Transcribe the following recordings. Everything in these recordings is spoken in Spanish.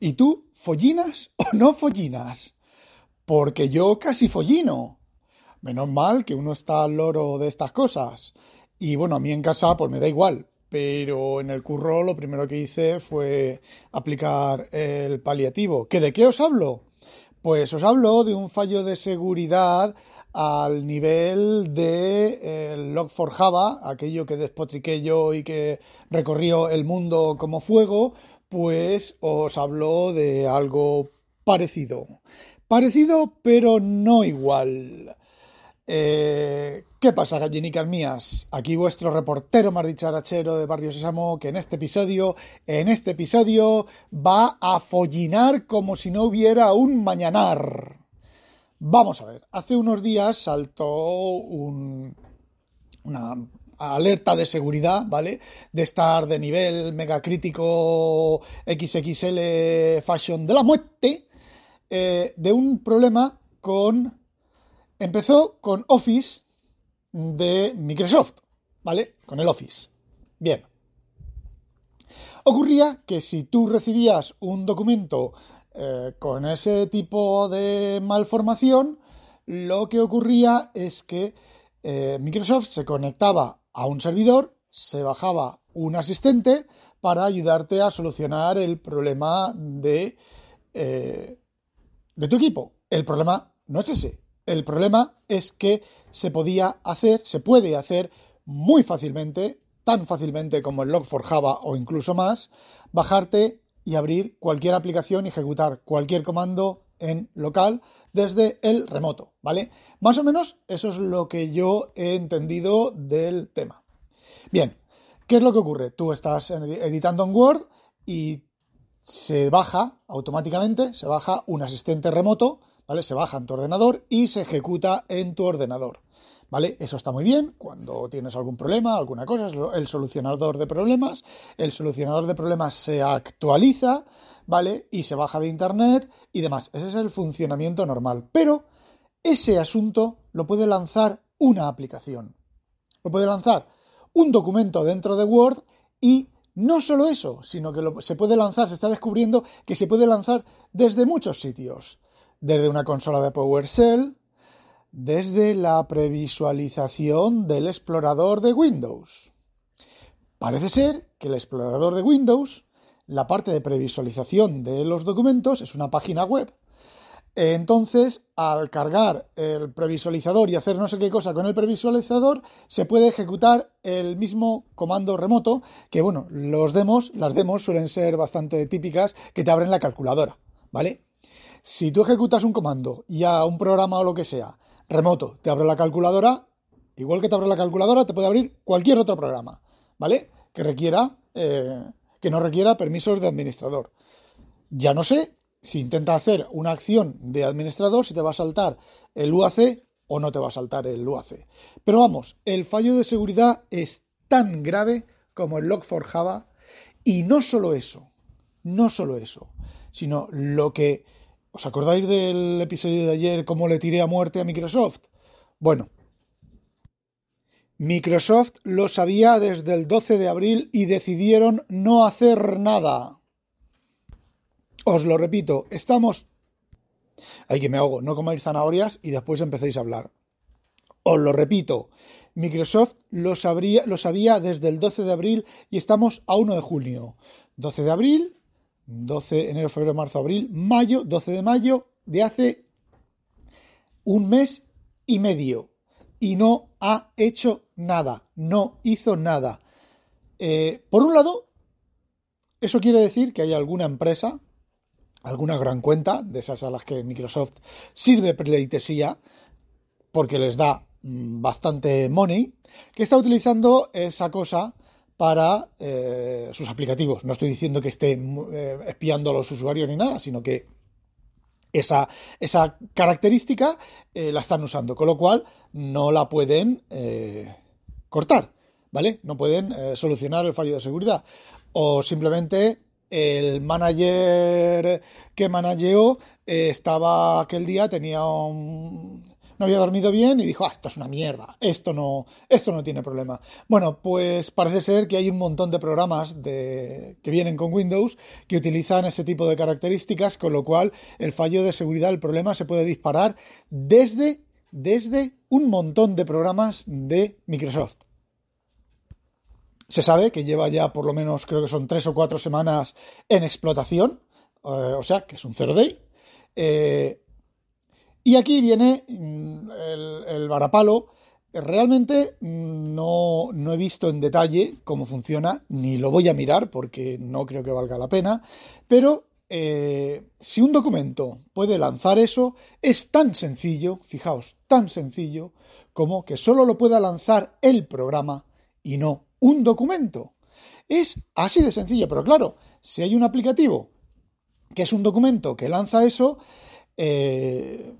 ¿Y tú, follinas o no follinas? Porque yo casi follino. Menos mal que uno está al loro de estas cosas. Y bueno, a mí en casa pues me da igual. Pero en el curro lo primero que hice fue aplicar el paliativo. ¿Que de qué os hablo? Pues os hablo de un fallo de seguridad al nivel de eh, Log4Java, aquello que despotriqué yo y que recorrió el mundo como fuego, pues os hablo de algo parecido. Parecido, pero no igual. Eh, ¿Qué pasa, gallinicas mías? Aquí vuestro reportero más dicharachero de Barrio Sésamo, que en este episodio, en este episodio, va a follinar como si no hubiera un mañanar. Vamos a ver, hace unos días saltó una alerta de seguridad, ¿vale? De estar de nivel mega crítico XXL Fashion de la muerte, eh, de un problema con... Empezó con Office de Microsoft, ¿vale? Con el Office. Bien. Ocurría que si tú recibías un documento eh, con ese tipo de malformación, lo que ocurría es que eh, Microsoft se conectaba a un servidor, se bajaba un asistente para ayudarte a solucionar el problema de, eh, de tu equipo. El problema no es ese. El problema es que se podía hacer, se puede hacer muy fácilmente, tan fácilmente como el Log4Java o incluso más, bajarte y abrir cualquier aplicación ejecutar cualquier comando en local desde el remoto, ¿vale? Más o menos eso es lo que yo he entendido del tema. Bien, ¿qué es lo que ocurre? Tú estás editando en Word y se baja automáticamente, se baja un asistente remoto, ¿vale? Se baja en tu ordenador y se ejecuta en tu ordenador. ¿Vale? Eso está muy bien cuando tienes algún problema, alguna cosa, el solucionador de problemas. El solucionador de problemas se actualiza, ¿vale? Y se baja de internet y demás. Ese es el funcionamiento normal. Pero ese asunto lo puede lanzar una aplicación. Lo puede lanzar un documento dentro de Word y no solo eso, sino que se puede lanzar, se está descubriendo que se puede lanzar desde muchos sitios. Desde una consola de PowerShell, desde la previsualización del explorador de Windows. Parece ser que el explorador de Windows, la parte de previsualización de los documentos, es una página web. Entonces, al cargar el previsualizador y hacer no sé qué cosa con el previsualizador, se puede ejecutar el mismo comando remoto, que bueno, los demos, las demos suelen ser bastante típicas, que te abren la calculadora, ¿vale? Si tú ejecutas un comando y a un programa o lo que sea, remoto, te abre la calculadora, igual que te abre la calculadora, te puede abrir cualquier otro programa, ¿vale? Que requiera, eh, que no requiera permisos de administrador. Ya no sé si intenta hacer una acción de administrador, si te va a saltar el UAC o no te va a saltar el UAC. Pero vamos, el fallo de seguridad es tan grave como el Log4Java y no solo eso, no solo eso, sino lo que ¿Os acordáis del episodio de ayer cómo le tiré a muerte a Microsoft? Bueno, Microsoft lo sabía desde el 12 de abril y decidieron no hacer nada. Os lo repito, estamos... Ay, que me ahogo, no comáis zanahorias y después empecéis a hablar. Os lo repito, Microsoft lo, sabría, lo sabía desde el 12 de abril y estamos a 1 de junio. 12 de abril, 12 enero, febrero, marzo, abril, mayo, 12 de mayo de hace un mes y medio. Y no ha hecho nada, no hizo nada. Eh, por un lado, eso quiere decir que hay alguna empresa, alguna gran cuenta, de esas a las que Microsoft sirve pleitesía, porque les da mm, bastante money, que está utilizando esa cosa para eh, sus aplicativos. No estoy diciendo que esté eh, espiando a los usuarios ni nada, sino que esa, esa característica eh, la están usando, con lo cual no la pueden cortar, ¿vale? No pueden solucionar el fallo de seguridad. O simplemente el manager que manageó estaba aquel día, tenía un, no había dormido bien y dijo, ah, esto es una mierda, esto no, esto no tiene problema. Bueno, pues parece ser que hay un montón de programas de, que vienen con Windows que utilizan ese tipo de características, con lo cual el fallo de seguridad, el problema se puede disparar desde, desde un montón de programas de Microsoft. Se sabe que lleva ya por lo menos, creo que son tres o cuatro semanas en explotación, eh, o sea, que es un zero day. Eh, y aquí viene mm, el, varapalo. Realmente mm, no, he visto en detalle cómo funciona, ni lo voy a mirar porque no creo que valga la pena, pero eh, si un documento puede lanzar eso, es tan sencillo, fijaos, tan sencillo como que solo lo pueda lanzar el programa y no un documento. Es así de sencillo, pero claro, si hay un aplicativo que es un documento que lanza eso, eh,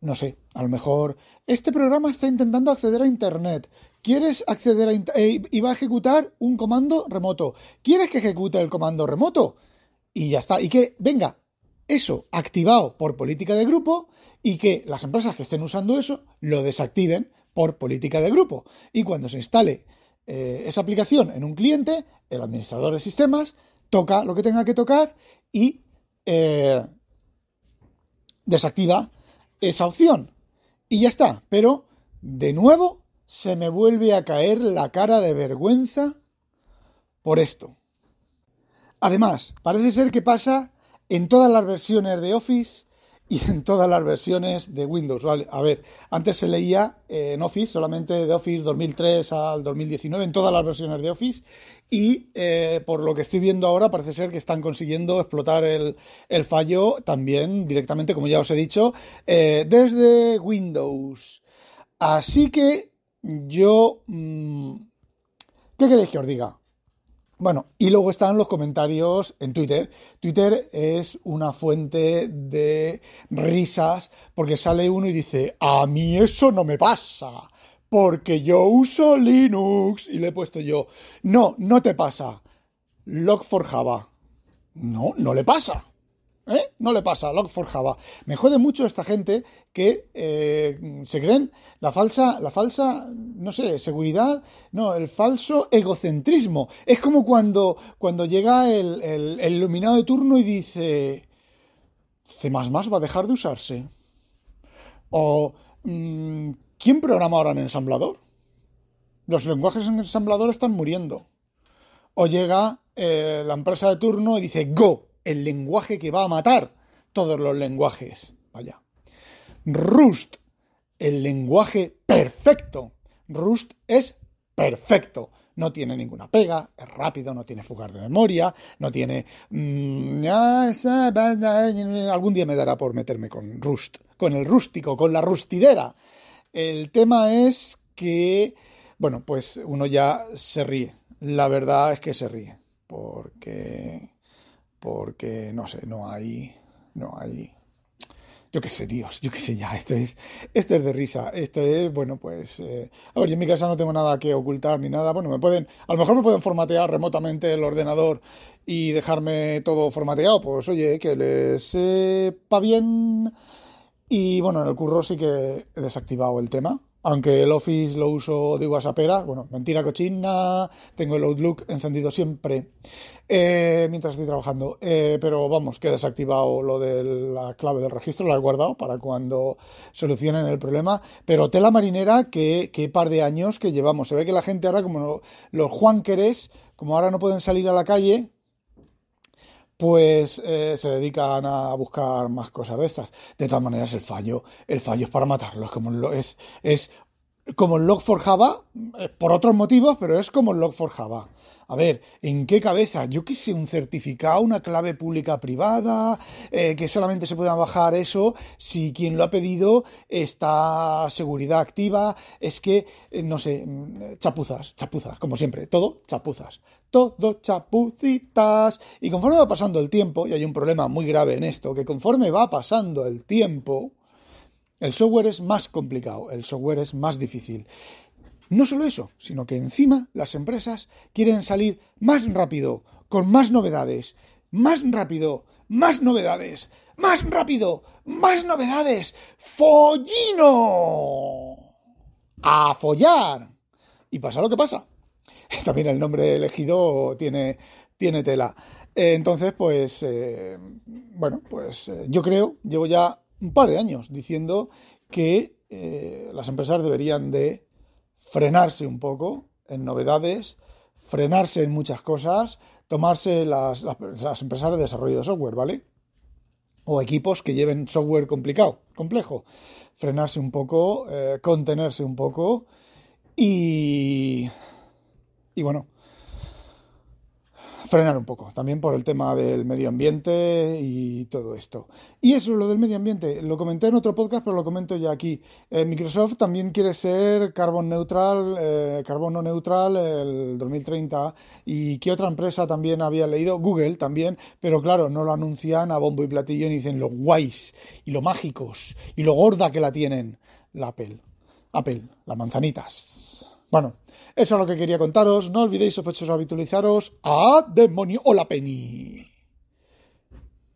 no sé, a lo mejor este programa está intentando acceder a Internet. ¿Quieres acceder a Internet? Eh, y va a ejecutar un comando remoto. ¿Quieres que ejecute el comando remoto? Y ya está. Y que venga eso activado por política de grupo y que las empresas que estén usando eso lo desactiven por política de grupo. Y cuando se instale eh, esa aplicación en un cliente, el administrador de sistemas toca lo que tenga que tocar y eh, desactiva esa opción. Y ya está. Pero, de nuevo, se me vuelve a caer la cara de vergüenza por esto. Además, parece ser que pasa en todas las versiones de Office y en todas las versiones de Windows. A ver, antes se leía en Office, solamente de Office 2003 al 2019, en todas las versiones de Office, y eh, por lo que estoy viendo ahora parece ser que están consiguiendo explotar el, fallo también directamente, como ya os he dicho, eh, desde Windows. Así que yo... Mm, ¿Qué queréis que os diga? Bueno, y luego están los comentarios en Twitter. Twitter es una fuente de risas porque sale uno y dice, a mí eso no me pasa, porque yo uso Linux. Y le he puesto yo, no, no te pasa. Log4Java. No, no le pasa. ¿Eh? No le pasa, Log4Java. Me jode mucho esta gente que eh, se creen la falsa, la falsa, no sé, seguridad, no, el falso egocentrismo. Es como cuando, cuando llega el, iluminado de turno y dice, C++ va a dejar de usarse. O, mm, ¿quién programa ahora en ensamblador? Los lenguajes en ensamblador están muriendo. O llega eh, la empresa de turno y dice, Go, el lenguaje que va a matar todos los lenguajes. Vaya. Rust, el lenguaje perfecto. Rust es perfecto. No tiene ninguna pega, es rápido, no tiene fugas de memoria, no tiene... Mm, algún día me dará por meterme con Rust, con el rústico, con la rustidera. El tema es que, bueno, pues uno ya se ríe. La verdad es que se ríe, porque porque no sé, no hay, no hay, yo qué sé, Dios, yo qué sé ya, esto es, esto es de risa, esto es, bueno, pues, eh, a ver, yo en mi casa no tengo nada que ocultar ni nada, bueno, me pueden, a lo mejor me pueden formatear remotamente el ordenador y dejarme todo formateado, pues oye, que les sepa bien, y bueno, en el curro sí que he desactivado el tema, aunque el Office lo uso de WhatsAppera, bueno, mentira cochina, tengo el Outlook encendido siempre eh, mientras estoy trabajando, eh, pero vamos, que he desactivado lo de la clave del registro, la he guardado para cuando solucionen el problema, pero tela marinera, que, que par de años que llevamos, se ve que la gente ahora, como los juanqueres, como ahora no pueden salir a la calle, pues eh, se dedican a buscar más cosas de estas. De todas maneras, el fallo, el fallo es para matarlos, como es, es como el Log4Java, eh, por otros motivos, pero es como el Log4Java. A ver, ¿en qué cabeza? Yo quise un certificado, una clave pública privada, eh, que solamente se pueda bajar eso si quien lo ha pedido está seguridad activa. Es que, eh, no sé, mm, chapuzas, chapuzas, como siempre, todo chapuzas. Todo chapucitas. Y conforme va pasando el tiempo, y hay un problema muy grave en esto, que conforme va pasando el tiempo, el software es más complicado, el software es más difícil. No solo eso, sino que encima las empresas quieren salir más rápido, con más novedades, más rápido, más novedades, más rápido, más novedades, follino. A follar. Y pasa lo que pasa. También el nombre elegido tiene, tiene tela. Eh, entonces, pues, eh, bueno, pues eh, yo creo, llevo ya un par de años diciendo que las empresas deberían de frenarse un poco en novedades, frenarse en muchas cosas, tomarse las, las, empresas de desarrollo de software, ¿vale? O equipos que lleven software complicado, complejo. Frenarse un poco, contenerse un poco y... Y bueno, frenar un poco, también por el tema del medio ambiente y todo esto. Y eso, lo del medio ambiente, lo comenté en otro podcast, pero lo comento ya aquí. Eh, Microsoft también quiere ser carbon neutral, eh, carbono neutral el 2030. ¿Y qué otra empresa también había leído? Google también, pero claro, no lo anuncian a bombo y platillo y dicen lo guays y lo mágicos y lo gorda que la tienen. La Apple. Apple, las manzanitas. Bueno, eso es lo que quería contaros. No olvidéis, sospechosos, habitualizaros. ¡A demonio! ¡Hola, Penny!